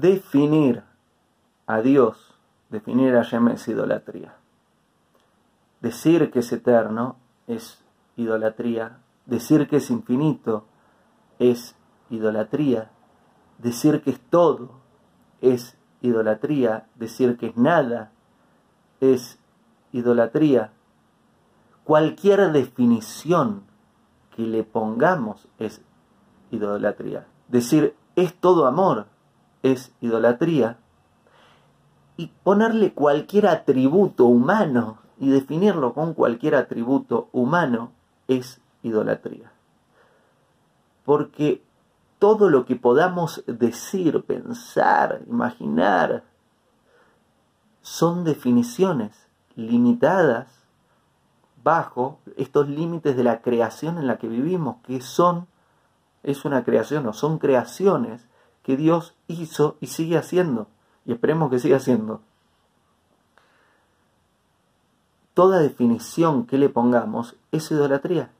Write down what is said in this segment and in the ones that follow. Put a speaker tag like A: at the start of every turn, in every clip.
A: definir a Dios, definir a Yem es idolatría. Decir que es eterno es idolatría. Decir que es infinito es idolatría. Decir que es todo es idolatría. Decir que es nada es idolatría. Cualquier definición que le pongamos es idolatría. Decir es todo amor es idolatría. Y ponerle cualquier atributo humano y definirlo con cualquier atributo humano es idolatría. Porque todo lo que podamos decir, pensar, imaginar, son definiciones limitadas bajo estos límites de la creación en la que vivimos, que son, es una creación o son creaciones que Dios hizo y sigue haciendo, y esperemos que siga haciendo. Toda definición que le pongamos es idolatría.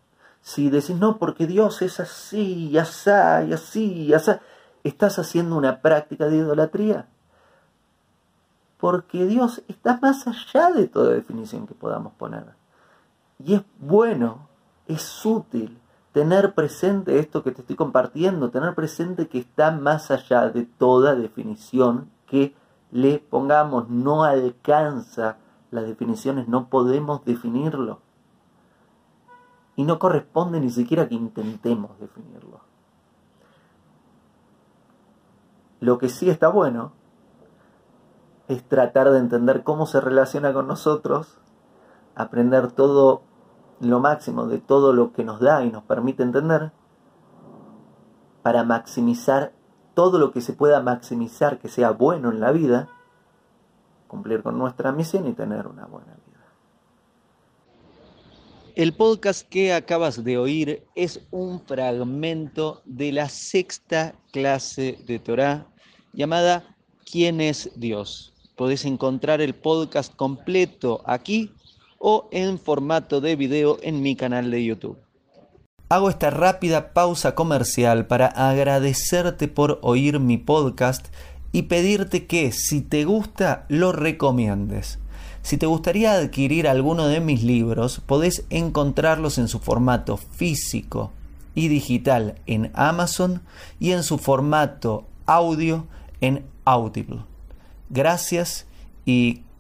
A: Si decís, no, porque Dios es así, y así, y así, y así, estás haciendo una práctica de idolatría. Porque Dios está más allá de toda definición que podamos poner. Y es bueno, es útil tener presente esto que te estoy compartiendo, tener presente que está más allá de toda definición que le pongamos, no alcanza las definiciones, no podemos definirlo. Y no corresponde ni siquiera que intentemos definirlo. Lo que sí está bueno es tratar de entender cómo se relaciona con nosotros, aprender todo lo máximo de todo lo que nos da y nos permite entender, para maximizar todo lo que se pueda maximizar que sea bueno en la vida, cumplir con nuestra misión y tener una buena vida.
B: El podcast que acabas de oír es un fragmento de la sexta clase de Torah llamada ¿Quién es Dios? Podés encontrar el podcast completo aquí o en formato de video en mi canal de YouTube. Hago esta rápida pausa comercial para agradecerte por oír mi podcast y pedirte que si te gusta lo recomiendes. Si te gustaría adquirir alguno de mis libros, podés encontrarlos en su formato físico y digital en Amazon y en su formato audio en Audible. Gracias y